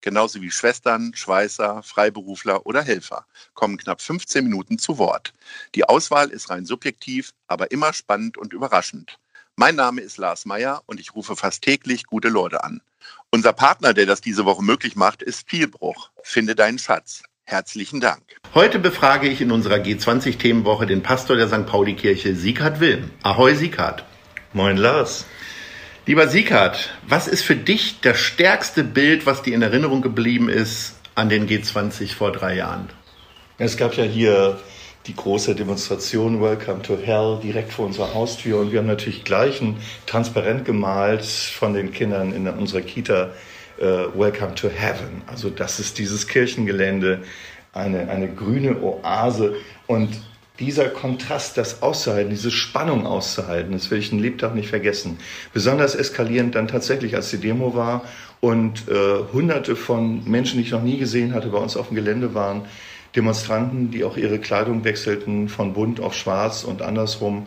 genauso wie Schwestern, Schweißer, Freiberufler oder Helfer, kommen knapp 15 Minuten zu Wort. Die Auswahl ist rein subjektiv, aber immer spannend und überraschend. Mein Name ist Lars Meyer und ich rufe fast täglich gute Leute an. Unser Partner, der das diese Woche möglich macht, ist Vielbruch. Finde deinen Schatz. Herzlichen Dank. Heute befrage ich in unserer G20-Themenwoche den Pastor der St. Pauli-Kirche, Sieghard Wilm. Ahoi, Sieghard. Moin, Lars. Lieber Sieghard, was ist für dich das stärkste Bild, was dir in Erinnerung geblieben ist an den G20 vor drei Jahren? Es gab ja hier die große Demonstration Welcome to Hell direkt vor unserer Haustür und wir haben natürlich gleich ein Transparent gemalt von den Kindern in unserer Kita äh, Welcome to Heaven. Also das ist dieses Kirchengelände, eine, eine grüne Oase und dieser Kontrast, das auszuhalten, diese Spannung auszuhalten, das will ich ein Lebtag nicht vergessen. Besonders eskalierend dann tatsächlich, als die Demo war und äh, hunderte von Menschen, die ich noch nie gesehen hatte, bei uns auf dem Gelände waren, Demonstranten, die auch ihre Kleidung wechselten von bunt auf schwarz und andersrum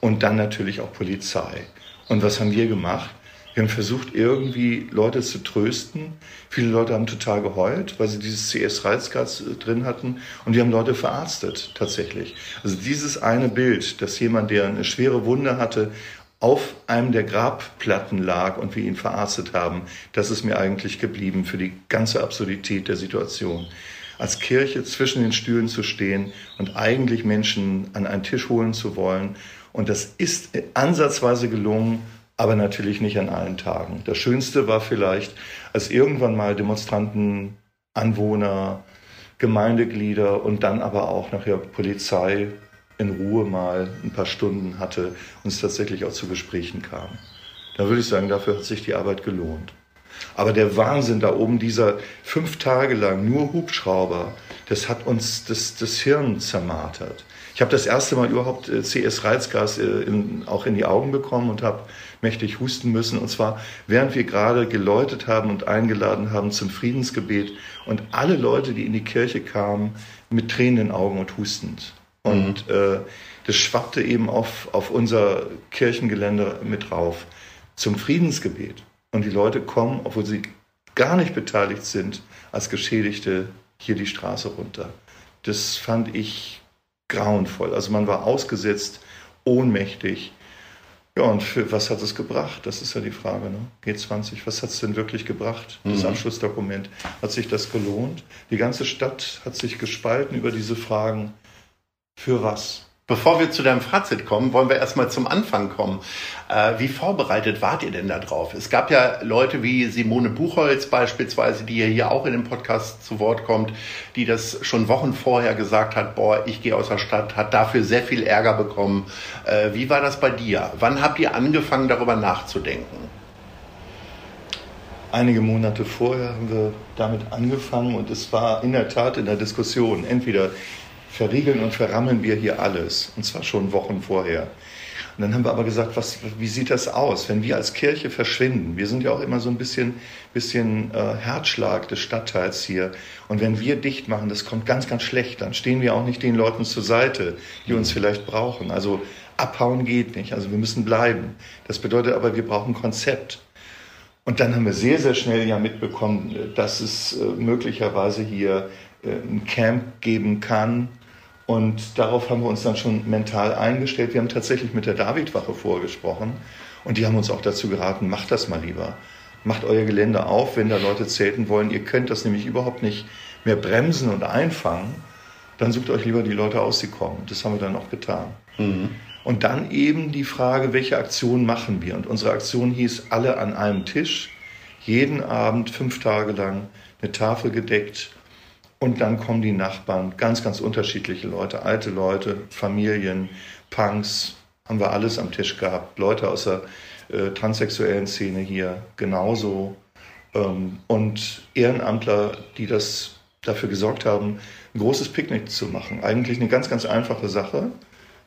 und dann natürlich auch Polizei. Und was haben wir gemacht? Wir haben versucht, irgendwie Leute zu trösten. Viele Leute haben total geheult, weil sie dieses CS-Reizgas äh, drin hatten. Und wir haben Leute verarztet, tatsächlich. Also dieses eine Bild, dass jemand, der eine schwere Wunde hatte, auf einem der Grabplatten lag und wir ihn verarztet haben, das ist mir eigentlich geblieben für die ganze Absurdität der Situation. Als Kirche zwischen den Stühlen zu stehen und eigentlich Menschen an einen Tisch holen zu wollen. Und das ist ansatzweise gelungen aber natürlich nicht an allen Tagen. Das Schönste war vielleicht, als irgendwann mal Demonstranten, Anwohner, Gemeindeglieder und dann aber auch nachher Polizei in Ruhe mal ein paar Stunden hatte und es tatsächlich auch zu Gesprächen kam. Da würde ich sagen, dafür hat sich die Arbeit gelohnt. Aber der Wahnsinn da oben, dieser fünf Tage lang nur Hubschrauber, das hat uns das, das Hirn zermartert. Ich habe das erste Mal überhaupt äh, CS-Reizgas äh, auch in die Augen bekommen und habe mächtig husten müssen. Und zwar, während wir gerade geläutet haben und eingeladen haben zum Friedensgebet und alle Leute, die in die Kirche kamen, mit tränenden Augen und hustend. Und mhm. äh, das schwappte eben auf, auf unser Kirchengelände mit rauf zum Friedensgebet. Und die Leute kommen, obwohl sie gar nicht beteiligt sind, als Geschädigte hier die Straße runter. Das fand ich grauenvoll. Also man war ausgesetzt, ohnmächtig. Ja, und für was hat es gebracht? Das ist ja die Frage. Ne? G20, was hat es denn wirklich gebracht? Das mhm. Abschlussdokument. Hat sich das gelohnt? Die ganze Stadt hat sich gespalten über diese Fragen. Für was? Bevor wir zu deinem Fazit kommen, wollen wir erstmal zum Anfang kommen. Äh, wie vorbereitet wart ihr denn da drauf? Es gab ja Leute wie Simone Buchholz beispielsweise, die ja hier auch in dem Podcast zu Wort kommt, die das schon Wochen vorher gesagt hat, boah, ich gehe aus der Stadt, hat dafür sehr viel Ärger bekommen. Äh, wie war das bei dir? Wann habt ihr angefangen, darüber nachzudenken? Einige Monate vorher haben wir damit angefangen und es war in der Tat in der Diskussion entweder verriegeln und verrammeln wir hier alles. Und zwar schon Wochen vorher. Und dann haben wir aber gesagt, was, wie sieht das aus, wenn wir als Kirche verschwinden? Wir sind ja auch immer so ein bisschen, bisschen äh, Herzschlag des Stadtteils hier. Und wenn wir dicht machen, das kommt ganz, ganz schlecht. Dann stehen wir auch nicht den Leuten zur Seite, die uns vielleicht brauchen. Also abhauen geht nicht. Also wir müssen bleiben. Das bedeutet aber, wir brauchen Konzept. Und dann haben wir sehr, sehr schnell ja mitbekommen, dass es äh, möglicherweise hier äh, ein Camp geben kann, und darauf haben wir uns dann schon mental eingestellt. Wir haben tatsächlich mit der Davidwache vorgesprochen und die haben uns auch dazu geraten, macht das mal lieber. Macht euer Gelände auf, wenn da Leute zelten wollen. Ihr könnt das nämlich überhaupt nicht mehr bremsen und einfangen. Dann sucht euch lieber die Leute aus, die kommen. Das haben wir dann auch getan. Mhm. Und dann eben die Frage, welche Aktion machen wir? Und unsere Aktion hieß alle an einem Tisch, jeden Abend fünf Tage lang eine Tafel gedeckt und dann kommen die Nachbarn, ganz, ganz unterschiedliche Leute, alte Leute, Familien, Punks, haben wir alles am Tisch gehabt. Leute aus der äh, transsexuellen Szene hier genauso. Ähm, und Ehrenamtler, die das dafür gesorgt haben, ein großes Picknick zu machen. Eigentlich eine ganz, ganz einfache Sache.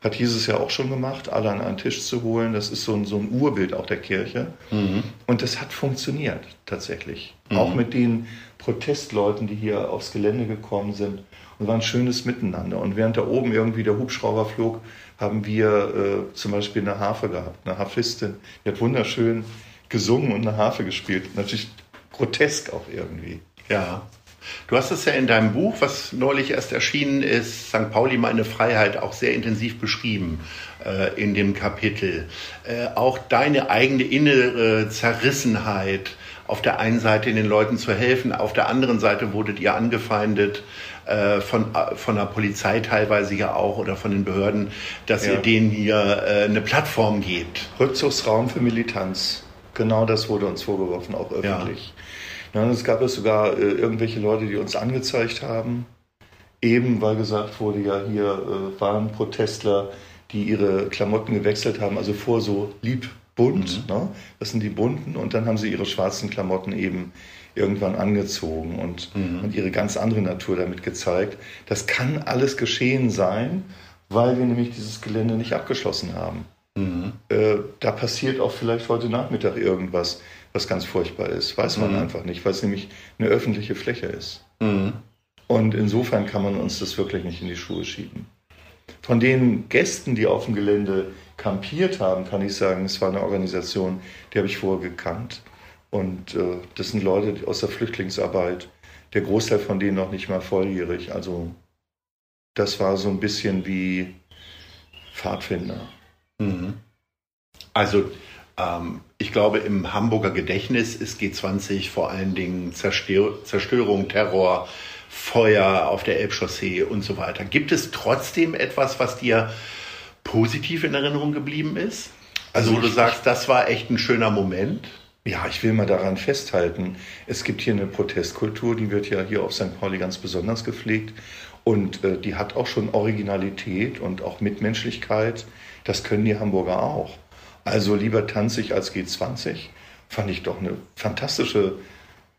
Hat Jesus ja auch schon gemacht, alle an einen Tisch zu holen. Das ist so ein, so ein Urbild auch der Kirche. Mhm. Und das hat funktioniert tatsächlich. Mhm. Auch mit den Protestleuten, die hier aufs Gelände gekommen sind. Und war ein schönes Miteinander. Und während da oben irgendwie der Hubschrauber flog, haben wir äh, zum Beispiel eine Harfe gehabt, eine Harfistin. Die hat wunderschön gesungen und eine Harfe gespielt. Natürlich grotesk auch irgendwie. Ja. Du hast es ja in deinem Buch, was neulich erst erschienen ist, St. Pauli meine Freiheit, auch sehr intensiv beschrieben äh, in dem Kapitel. Äh, auch deine eigene innere Zerrissenheit, auf der einen Seite den Leuten zu helfen, auf der anderen Seite wurdet ihr angefeindet äh, von, äh, von der Polizei teilweise ja auch oder von den Behörden, dass ja. ihr denen hier äh, eine Plattform gebt. Rückzugsraum für Militanz. Genau das wurde uns vorgeworfen, auch öffentlich. Ja. Ja, es gab es sogar äh, irgendwelche Leute, die uns angezeigt haben, eben weil gesagt wurde, ja, hier äh, waren Protestler, die ihre Klamotten gewechselt haben, also vor so lieb bunt, mhm. ne? das sind die bunten, und dann haben sie ihre schwarzen Klamotten eben irgendwann angezogen und, mhm. und ihre ganz andere Natur damit gezeigt. Das kann alles geschehen sein, weil wir nämlich dieses Gelände nicht abgeschlossen haben. Mhm. Äh, da passiert auch vielleicht heute Nachmittag irgendwas was ganz furchtbar ist. Weiß man mhm. einfach nicht, weil es nämlich eine öffentliche Fläche ist. Mhm. Und insofern kann man uns das wirklich nicht in die Schuhe schieben. Von den Gästen, die auf dem Gelände kampiert haben, kann ich sagen, es war eine Organisation, die habe ich vorher gekannt. Und äh, das sind Leute aus der Flüchtlingsarbeit. Der Großteil von denen noch nicht mal volljährig. Also das war so ein bisschen wie Pfadfinder. Mhm. Also ähm, ich glaube, im Hamburger Gedächtnis ist G20 vor allen Dingen Zerstör Zerstörung, Terror, Feuer auf der Elbchaussee und so weiter. Gibt es trotzdem etwas, was dir positiv in Erinnerung geblieben ist? Also, wo du sagst, das war echt ein schöner Moment? Ja, ich will mal daran festhalten, es gibt hier eine Protestkultur, die wird ja hier auf St. Pauli ganz besonders gepflegt und äh, die hat auch schon Originalität und auch Mitmenschlichkeit. Das können die Hamburger auch. Also lieber tanze ich als G20. Fand ich doch eine fantastische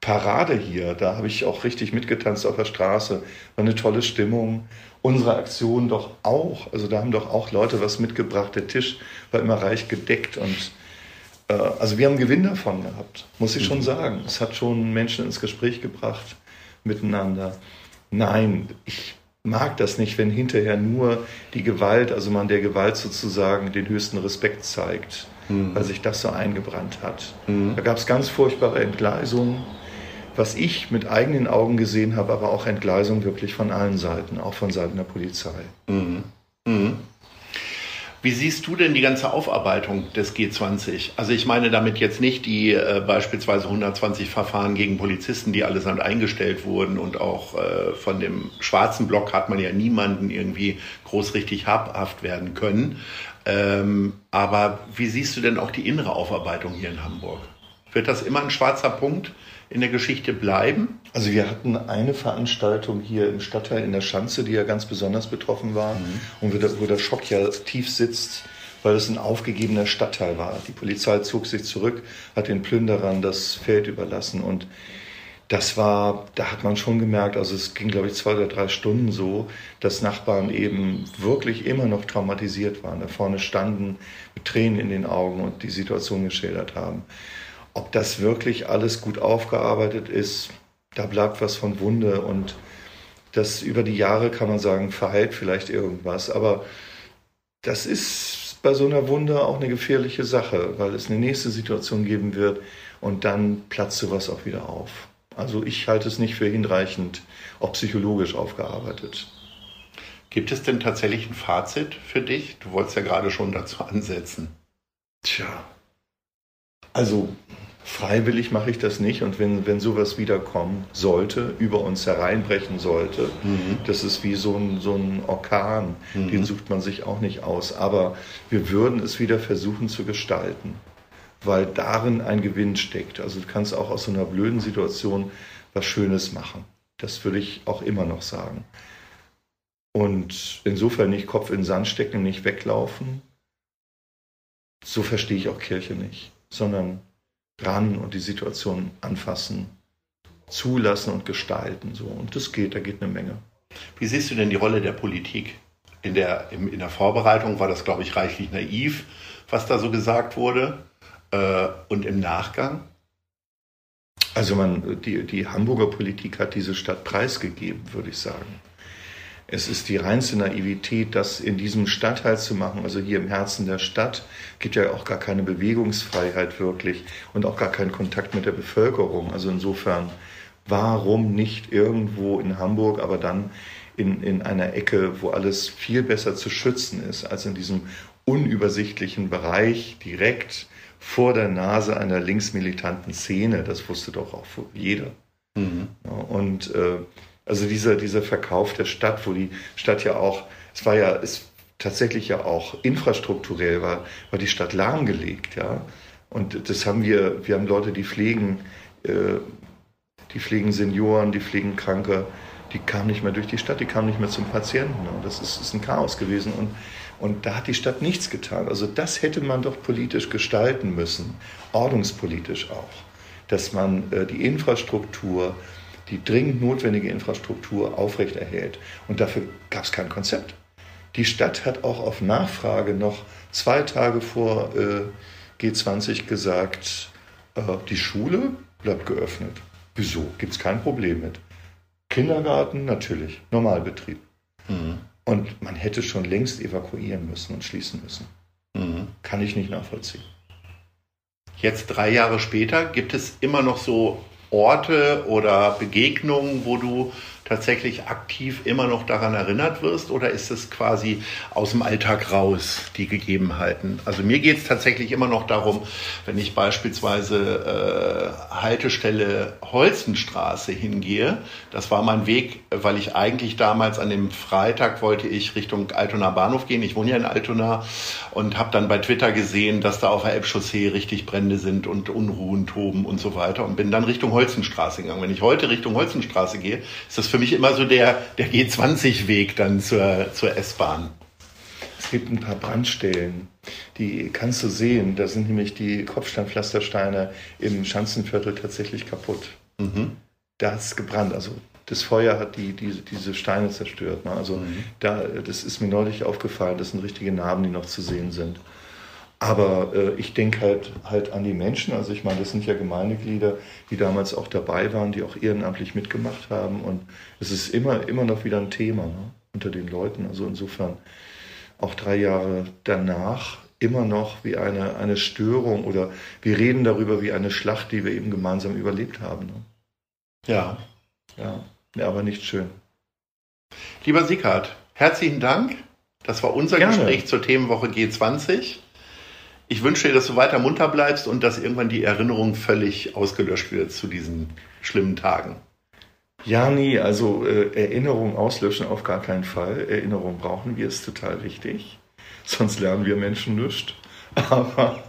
Parade hier. Da habe ich auch richtig mitgetanzt auf der Straße. War eine tolle Stimmung. Unsere Aktion doch auch. Also da haben doch auch Leute was mitgebracht. Der Tisch war immer reich gedeckt und äh, also wir haben Gewinn davon gehabt, muss ich schon mhm. sagen. Es hat schon Menschen ins Gespräch gebracht miteinander. Nein, ich mag das nicht, wenn hinterher nur die Gewalt, also man der Gewalt sozusagen den höchsten Respekt zeigt, mhm. weil sich das so eingebrannt hat. Mhm. Da gab es ganz furchtbare Entgleisungen, was ich mit eigenen Augen gesehen habe, aber auch Entgleisungen wirklich von allen Seiten, auch von Seiten der Polizei. Mhm. mhm. Wie siehst du denn die ganze Aufarbeitung des G20? Also ich meine damit jetzt nicht die äh, beispielsweise 120 Verfahren gegen Polizisten, die allesamt eingestellt wurden und auch äh, von dem schwarzen Block hat man ja niemanden irgendwie groß richtig habhaft werden können. Ähm, aber wie siehst du denn auch die innere Aufarbeitung hier in Hamburg? Wird das immer ein schwarzer Punkt? in der Geschichte bleiben? Also wir hatten eine Veranstaltung hier im Stadtteil in der Schanze, die ja ganz besonders betroffen war mhm. und wo der, wo der Schock ja tief sitzt, weil es ein aufgegebener Stadtteil war. Die Polizei zog sich zurück, hat den Plünderern das Feld überlassen und das war, da hat man schon gemerkt, also es ging, glaube ich, zwei oder drei Stunden so, dass Nachbarn eben wirklich immer noch traumatisiert waren, da vorne standen mit Tränen in den Augen und die Situation geschildert haben. Ob das wirklich alles gut aufgearbeitet ist, da bleibt was von Wunde und das über die Jahre kann man sagen, verheilt vielleicht irgendwas. Aber das ist bei so einer Wunde auch eine gefährliche Sache, weil es eine nächste Situation geben wird und dann platzt sowas auch wieder auf. Also ich halte es nicht für hinreichend, auch psychologisch aufgearbeitet. Gibt es denn tatsächlich ein Fazit für dich? Du wolltest ja gerade schon dazu ansetzen. Tja, also Freiwillig mache ich das nicht und wenn, wenn sowas wiederkommen sollte, über uns hereinbrechen sollte, mhm. das ist wie so ein, so ein Orkan, mhm. den sucht man sich auch nicht aus. Aber wir würden es wieder versuchen zu gestalten, weil darin ein Gewinn steckt. Also du kannst auch aus so einer blöden Situation was Schönes machen. Das würde ich auch immer noch sagen. Und insofern nicht Kopf in den Sand stecken, nicht weglaufen. So verstehe ich auch Kirche nicht, sondern ran und die Situation anfassen zulassen und gestalten. So. Und das geht, da geht eine Menge. Wie siehst du denn die Rolle der Politik? In der, in der Vorbereitung war das, glaube ich, reichlich naiv, was da so gesagt wurde. Äh, und im Nachgang? Also man, die, die Hamburger Politik hat diese Stadt preisgegeben, würde ich sagen. Es ist die reinste Naivität, das in diesem Stadtteil zu machen, also hier im Herzen der Stadt, gibt ja auch gar keine Bewegungsfreiheit wirklich und auch gar keinen Kontakt mit der Bevölkerung. Also insofern, warum nicht irgendwo in Hamburg, aber dann in, in einer Ecke, wo alles viel besser zu schützen ist, als in diesem unübersichtlichen Bereich direkt vor der Nase einer linksmilitanten Szene. Das wusste doch auch jeder. Mhm. und äh, also dieser, dieser Verkauf der Stadt, wo die Stadt ja auch, es war ja, es tatsächlich ja auch infrastrukturell war, war die Stadt lahmgelegt, ja. Und das haben wir, wir haben Leute, die pflegen, äh, die pflegen Senioren, die pflegen Kranke, die kamen nicht mehr durch die Stadt, die kamen nicht mehr zum Patienten. Ne? Das ist, ist ein Chaos gewesen. Und und da hat die Stadt nichts getan. Also das hätte man doch politisch gestalten müssen, ordnungspolitisch auch, dass man äh, die Infrastruktur, die dringend notwendige Infrastruktur aufrechterhält. Und dafür gab es kein Konzept. Die Stadt hat auch auf Nachfrage noch zwei Tage vor äh, G20 gesagt, äh, die Schule bleibt geöffnet. Wieso? Gibt es kein Problem mit. Kindergarten natürlich, Normalbetrieb. Mhm. Und man hätte schon längst evakuieren müssen und schließen müssen. Mhm. Kann ich nicht nachvollziehen. Jetzt drei Jahre später gibt es immer noch so Orte oder Begegnungen, wo du tatsächlich aktiv immer noch daran erinnert wirst oder ist es quasi aus dem Alltag raus, die Gegebenheiten? Also mir geht es tatsächlich immer noch darum, wenn ich beispielsweise äh, Haltestelle Holzenstraße hingehe, das war mein Weg, weil ich eigentlich damals an dem Freitag wollte ich Richtung Altona Bahnhof gehen. Ich wohne ja in Altona und habe dann bei Twitter gesehen, dass da auf der Elbchaussee richtig Brände sind und Unruhen toben und so weiter und bin dann Richtung Holzenstraße gegangen. Wenn ich heute Richtung Holzenstraße gehe, ist das für mich immer so der, der G20-Weg dann zur, zur S-Bahn. Es gibt ein paar Brandstellen, die kannst du sehen. Da sind nämlich die Kopfsteinpflastersteine im Schanzenviertel tatsächlich kaputt. Mhm. Da hat es gebrannt. Also das Feuer hat die, die, diese Steine zerstört. Ne? Also mhm. da, das ist mir neulich aufgefallen. Das sind richtige Narben, die noch zu sehen sind. Aber äh, ich denke halt, halt an die Menschen. Also ich meine, das sind ja Gemeindeglieder, die damals auch dabei waren, die auch ehrenamtlich mitgemacht haben. Und es ist immer, immer noch wieder ein Thema ne, unter den Leuten. Also insofern auch drei Jahre danach immer noch wie eine, eine Störung oder wir reden darüber wie eine Schlacht, die wir eben gemeinsam überlebt haben. Ne? Ja. Ja, ja, aber nicht schön. Lieber Sickert, herzlichen Dank. Das war unser Gerne. Gespräch zur Themenwoche G20. Ich wünsche dir, dass du weiter munter bleibst und dass irgendwann die Erinnerung völlig ausgelöscht wird zu diesen schlimmen Tagen. Ja, nie. Also äh, Erinnerung auslöschen auf gar keinen Fall. Erinnerung brauchen wir, ist total wichtig. Sonst lernen wir Menschen nichts. Aber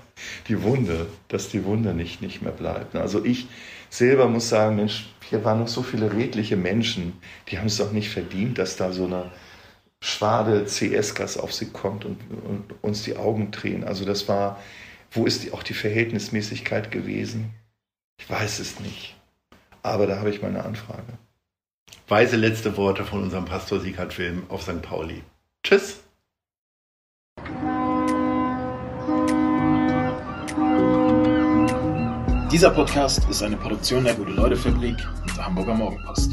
die Wunde, dass die Wunde nicht, nicht mehr bleibt. Also ich selber muss sagen, Mensch, hier waren noch so viele redliche Menschen, die haben es doch nicht verdient, dass da so eine Schwade CS-Gas auf sie kommt und, und, uns die Augen drehen. Also das war, wo ist die, auch die Verhältnismäßigkeit gewesen? Ich weiß es nicht. Aber da habe ich meine Anfrage. Weise letzte Worte von unserem Pastor Sieghard Wilm auf St. Pauli. Tschüss. Dieser Podcast ist eine Produktion der Gute-Leute-Fabrik und der Hamburger Morgenpost.